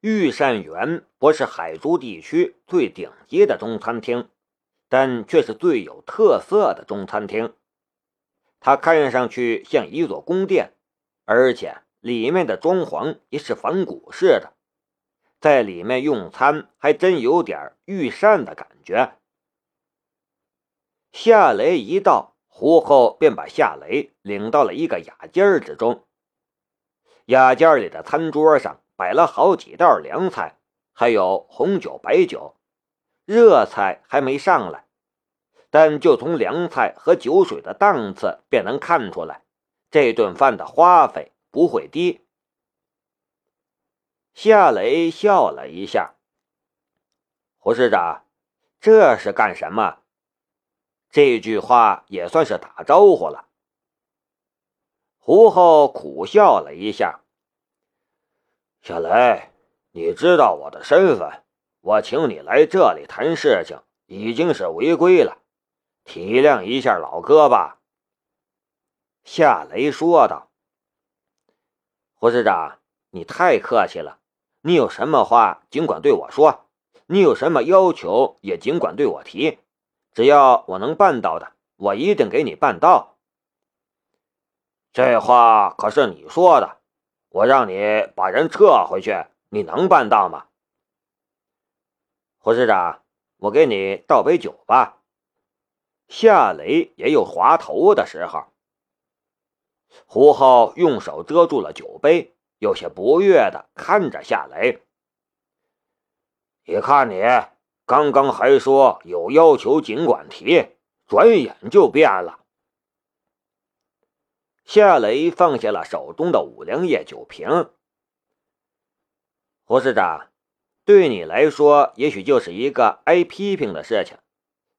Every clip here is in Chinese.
御膳园不是海珠地区最顶级的中餐厅，但却是最有特色的中餐厅。它看上去像一座宫殿，而且里面的装潢也是仿古式的，在里面用餐还真有点御膳的感觉。夏雷一到，胡后便把夏雷领到了一个雅间之中。雅间里的餐桌上。摆了好几道凉菜，还有红酒、白酒，热菜还没上来，但就从凉菜和酒水的档次便能看出来，这顿饭的花费不会低。夏雷笑了一下：“胡市长，这是干什么？”这句话也算是打招呼了。胡后苦笑了一下。小雷，你知道我的身份，我请你来这里谈事情已经是违规了，体谅一下老哥吧。”夏雷说道。“胡市长，你太客气了，你有什么话尽管对我说，你有什么要求也尽管对我提，只要我能办到的，我一定给你办到。”这话可是你说的。我让你把人撤回去，你能办到吗？胡市长，我给你倒杯酒吧。夏雷也有滑头的时候。胡浩用手遮住了酒杯，有些不悦的看着夏雷。你看你，刚刚还说有要求尽管提，转眼就变了。夏雷放下了手中的五粮液酒瓶。胡市长，对你来说也许就是一个挨批评的事情，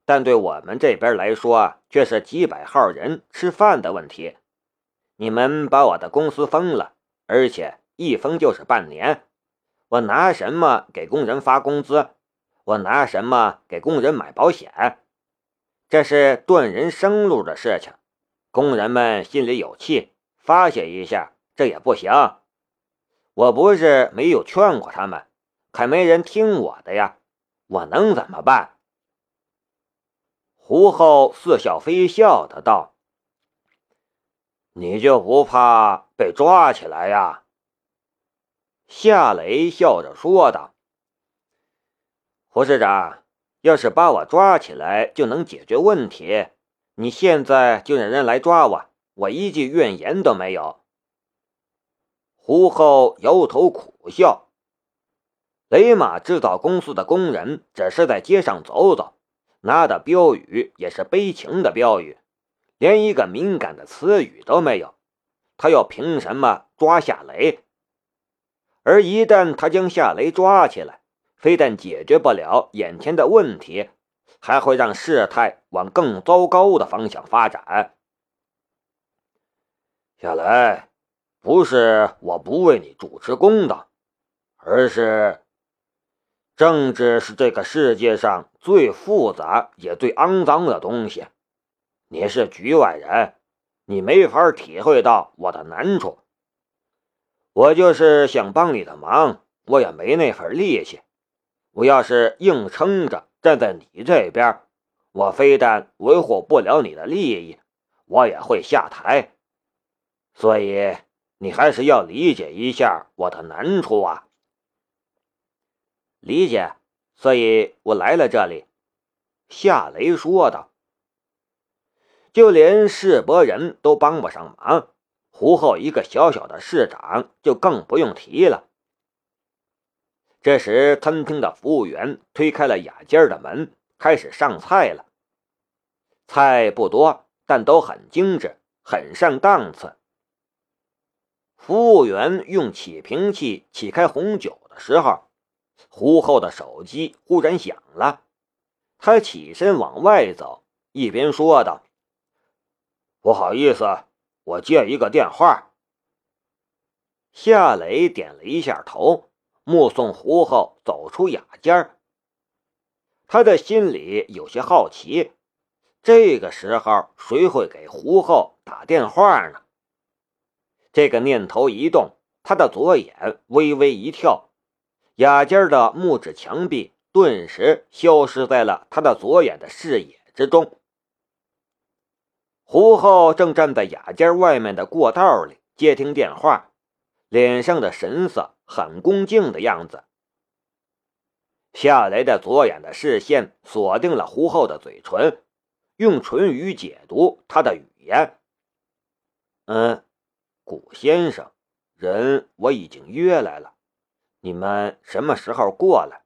但对我们这边来说却是几百号人吃饭的问题。你们把我的公司封了，而且一封就是半年，我拿什么给工人发工资？我拿什么给工人买保险？这是断人生路的事情。工人们心里有气，发泄一下，这也不行。我不是没有劝过他们，可没人听我的呀。我能怎么办？胡后似笑非笑的道：“你就不怕被抓起来呀？”夏雷笑着说道：“胡市长，要是把我抓起来就能解决问题。”你现在就让人来抓我，我一句怨言都没有。胡后摇头苦笑。雷马制造公司的工人只是在街上走走，拿的标语也是悲情的标语，连一个敏感的词语都没有。他又凭什么抓夏雷？而一旦他将夏雷抓起来，非但解决不了眼前的问题。还会让事态往更糟糕的方向发展。小雷，不是我不为你主持公道，而是政治是这个世界上最复杂也最肮脏的东西。你是局外人，你没法体会到我的难处。我就是想帮你的忙，我也没那份力气。我要是硬撑着。站在你这边，我非但维护不了你的利益，我也会下台。所以你还是要理解一下我的难处啊！理解，所以我来了这里。”夏雷说道。“就连世伯人都帮不上忙，胡后一个小小的市长就更不用提了。”这时，餐厅的服务员推开了雅间的门，开始上菜了。菜不多，但都很精致，很上档次。服务员用起瓶器起开红酒的时候，胡后的手机忽然响了。他起身往外走，一边说道：“不好意思，我接一个电话。”夏雷点了一下头。目送胡浩走出雅间，他的心里有些好奇：这个时候谁会给胡浩打电话呢？这个念头一动，他的左眼微微一跳，雅间的木质墙壁顿时消失在了他的左眼的视野之中。胡浩正站在雅间外面的过道里接听电话，脸上的神色很恭敬的样子。夏雷的左眼的视线锁定了胡浩的嘴唇，用唇语解读他的语言。嗯，古先生，人我已经约来了，你们什么时候过来？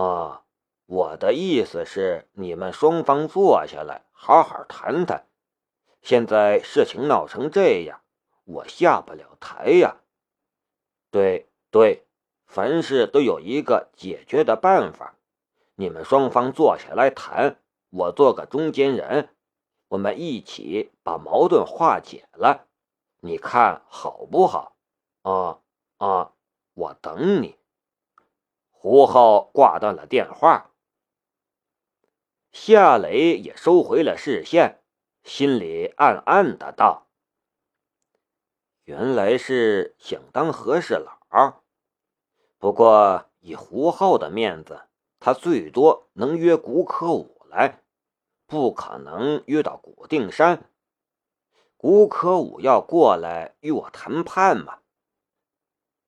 啊，我的意思是，你们双方坐下来好好谈谈。现在事情闹成这样，我下不了台呀。对对，凡事都有一个解决的办法。你们双方坐下来谈，我做个中间人，我们一起把矛盾化解了。你看好不好？啊啊，我等你。胡浩挂断了电话，夏雷也收回了视线。心里暗暗的道：“原来是想当和事佬，不过以胡浩的面子，他最多能约古可武来，不可能约到古定山。古可武要过来与我谈判吗？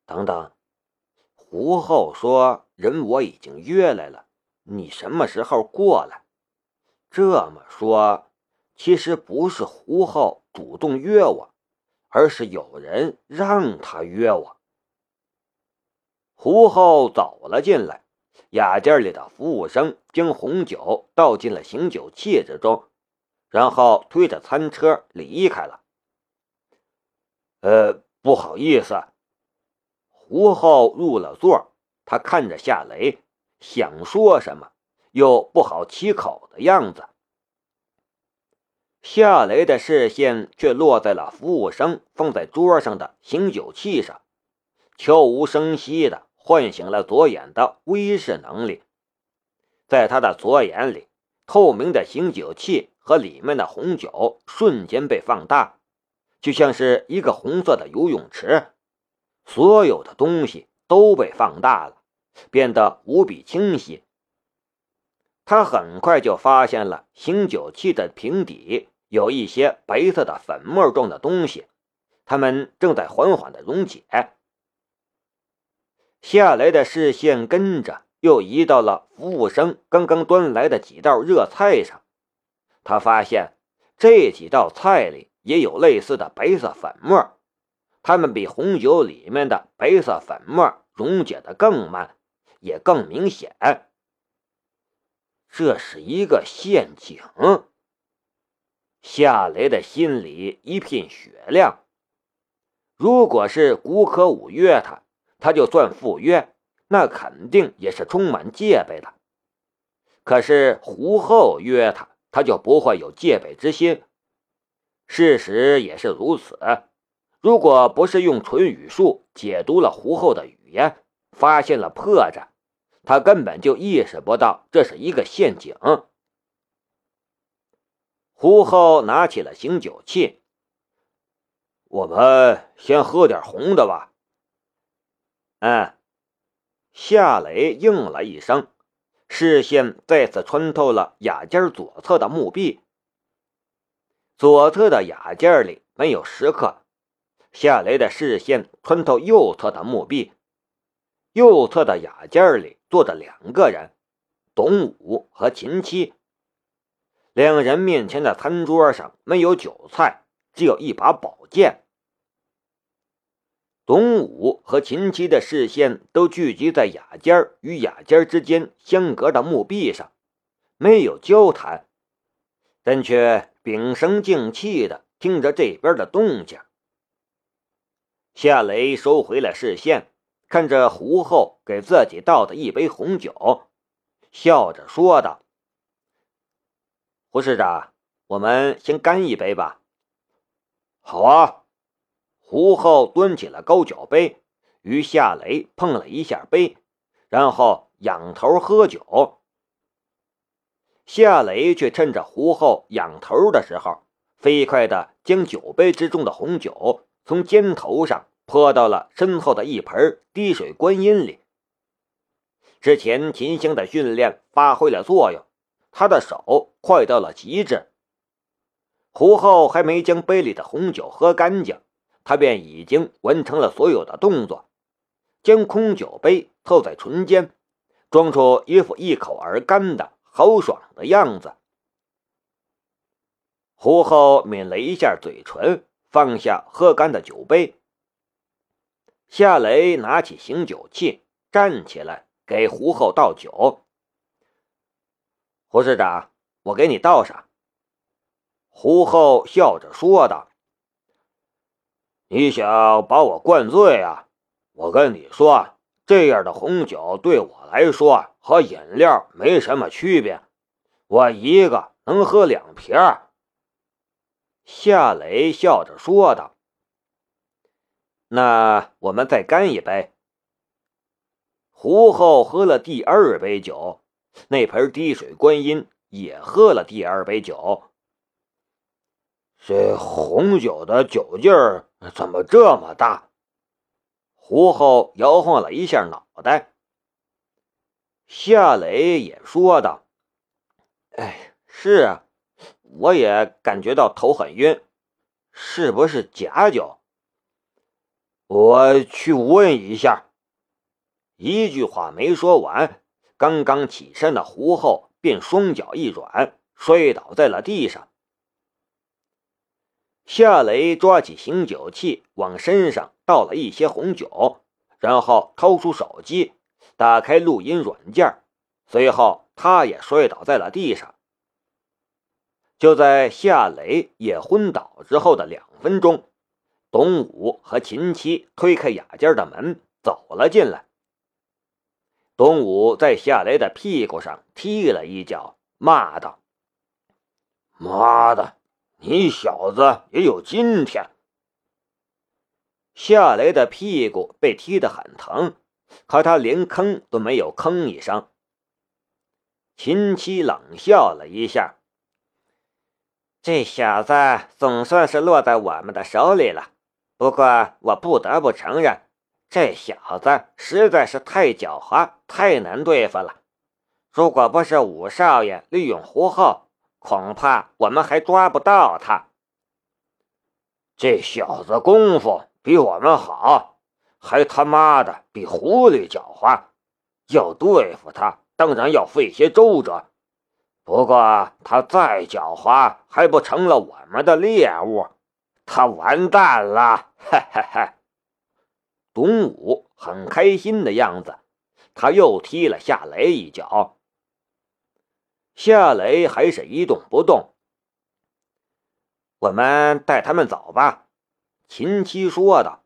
等等，胡浩说人我已经约来了，你什么时候过来？这么说。”其实不是胡浩主动约我，而是有人让他约我。胡浩走了进来，雅间里的服务生将红酒倒进了醒酒器之中，然后推着餐车离开了。呃，不好意思。胡浩入了座，他看着夏雷，想说什么，又不好启口的样子。夏雷的视线却落在了服务生放在桌上的醒酒器上，悄无声息地唤醒了左眼的威视能力。在他的左眼里，透明的醒酒器和里面的红酒瞬间被放大，就像是一个红色的游泳池，所有的东西都被放大了，变得无比清晰。他很快就发现了醒酒器的瓶底。有一些白色的粉末状的东西，它们正在缓缓的溶解。夏雷的视线跟着又移到了服务生刚刚端来的几道热菜上，他发现这几道菜里也有类似的白色粉末，它们比红酒里面的白色粉末溶解的更慢，也更明显。这是一个陷阱。夏雷的心里一片雪亮。如果是古可武约他，他就算赴约，那肯定也是充满戒备的。可是胡后约他，他就不会有戒备之心。事实也是如此。如果不是用唇语术解读了胡后的语言，发现了破绽，他根本就意识不到这是一个陷阱。胡浩拿起了醒酒器，我们先喝点红的吧。嗯，夏雷应了一声，视线再次穿透了雅间左侧的墓壁。左侧的雅间里没有食客，夏雷的视线穿透右侧的墓壁，右侧的雅间里坐着两个人，董武和秦七。两人面前的餐桌上没有酒菜，只有一把宝剑。董武和秦七的视线都聚集在雅间与雅间之间相隔的墓壁上，没有交谈，但却屏声静气的听着这边的动静。夏雷收回了视线，看着胡后给自己倒的一杯红酒，笑着说道。胡市长，我们先干一杯吧。好啊！胡浩端起了高脚杯，与夏雷碰了一下杯，然后仰头喝酒。夏雷却趁着胡浩仰头的时候，飞快的将酒杯之中的红酒从肩头上泼到了身后的一盆滴水观音里，之前秦星的训练发挥了作用，他的手快到了极致。胡浩还没将杯里的红酒喝干净，他便已经完成了所有的动作，将空酒杯凑在唇间，装出一副一口而干的豪爽的样子。胡浩抿了一下嘴唇，放下喝干的酒杯。夏雷拿起醒酒器，站起来。给胡后倒酒，胡市长，我给你倒上。胡厚笑着说道：“你想把我灌醉啊？我跟你说，这样的红酒对我来说和饮料没什么区别，我一个能喝两瓶。”夏雷笑着说道：“那我们再干一杯。”胡厚喝了第二杯酒，那盆滴水观音也喝了第二杯酒。这红酒的酒劲儿怎么这么大？胡后摇晃了一下脑袋。夏雷也说道：“哎，是啊，我也感觉到头很晕，是不是假酒？我去问一下。”一句话没说完，刚刚起身的胡后便双脚一软，摔倒在了地上。夏雷抓起醒酒器，往身上倒了一些红酒，然后掏出手机，打开录音软件，随后他也摔倒在了地上。就在夏雷也昏倒之后的两分钟，董武和秦七推开雅间的门走了进来。东武在夏雷的屁股上踢了一脚，骂道：“妈的，你小子也有今天！”夏雷的屁股被踢得很疼，可他连吭都没有吭一声。秦七冷笑了一下：“这小子总算是落在我们的手里了，不过我不得不承认。”这小子实在是太狡猾，太难对付了。如果不是五少爷利用胡后，恐怕我们还抓不到他。这小子功夫比我们好，还他妈的比狐狸狡猾。要对付他，当然要费些周折。不过他再狡猾，还不成了我们的猎物？他完蛋了！哈哈哈。董武很开心的样子，他又踢了夏雷一脚。夏雷还是一动不动。我们带他们走吧，秦七说道。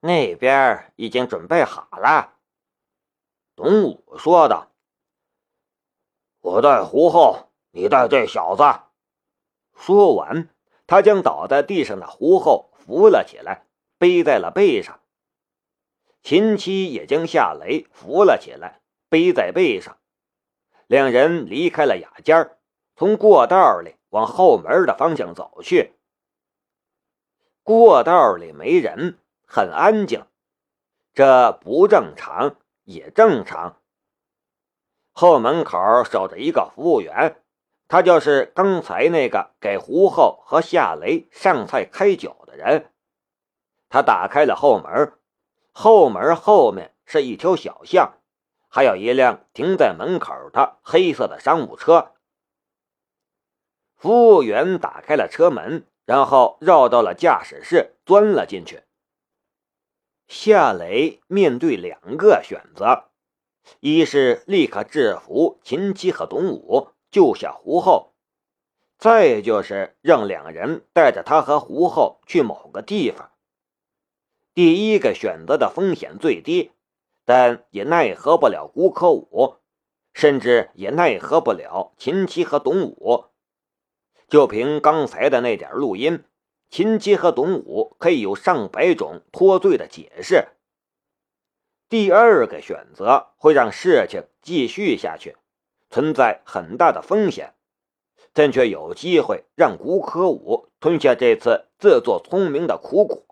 那边已经准备好了，董武说道。我带胡后，你带这小子。说完，他将倒在地上的胡后扶了起来。背在了背上，秦七也将夏雷扶了起来，背在背上。两人离开了雅间从过道里往后门的方向走去。过道里没人，很安静，这不正常也正常。后门口守着一个服务员，他就是刚才那个给胡后和夏雷上菜开酒的人。他打开了后门，后门后面是一条小巷，还有一辆停在门口的黑色的商务车。服务员打开了车门，然后绕到了驾驶室，钻了进去。夏雷面对两个选择：一是立刻制服秦七和董武，救下胡后；再就是让两人带着他和胡后去某个地方。第一个选择的风险最低，但也奈何不了古可武，甚至也奈何不了秦七和董武。就凭刚才的那点录音，秦七和董武可以有上百种脱罪的解释。第二个选择会让事情继续下去，存在很大的风险，但却有机会让古可武吞下这次自作聪明的苦果。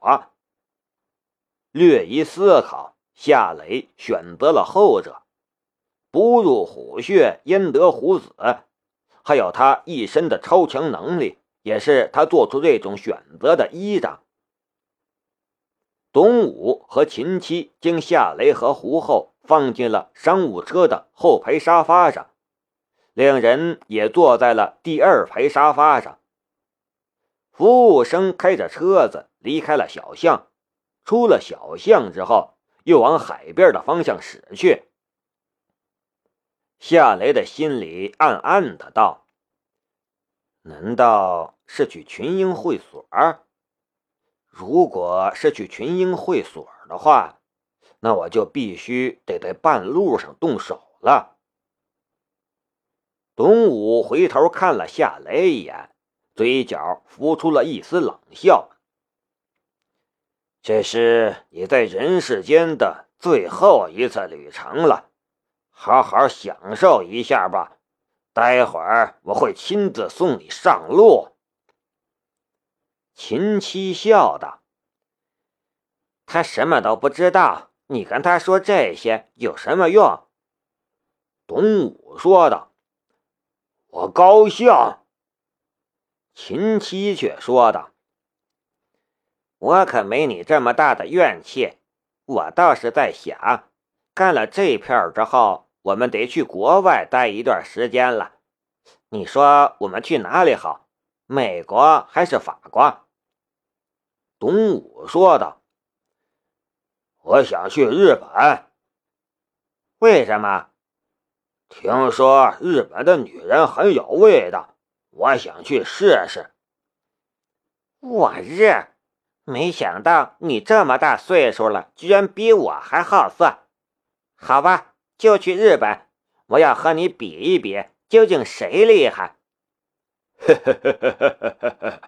略一思考，夏雷选择了后者。不入虎穴，焉得虎子？还有他一身的超强能力，也是他做出这种选择的依仗。董武和秦七将夏雷和胡厚放进了商务车的后排沙发上，两人也坐在了第二排沙发上。服务生开着车子离开了小巷，出了小巷之后，又往海边的方向驶去。夏雷的心里暗暗的道：“难道是去群英会所？如果是去群英会所的话，那我就必须得在半路上动手了。”董武回头看了夏雷一眼。嘴角浮出了一丝冷笑。这是你在人世间的最后一次旅程了，好好享受一下吧。待会儿我会亲自送你上路。秦七笑道：“他什么都不知道，你跟他说这些有什么用？”董武说道：“我高兴。”秦七却说道：“我可没你这么大的怨气，我倒是在想，干了这片之后，我们得去国外待一段时间了。你说我们去哪里好？美国还是法国？”董武说道：“我想去日本。为什么？听说日本的女人很有味道。”我想去试试。我日！没想到你这么大岁数了，居然比我还好色。好吧，就去日本。我要和你比一比，究竟谁厉害。呵呵呵呵呵。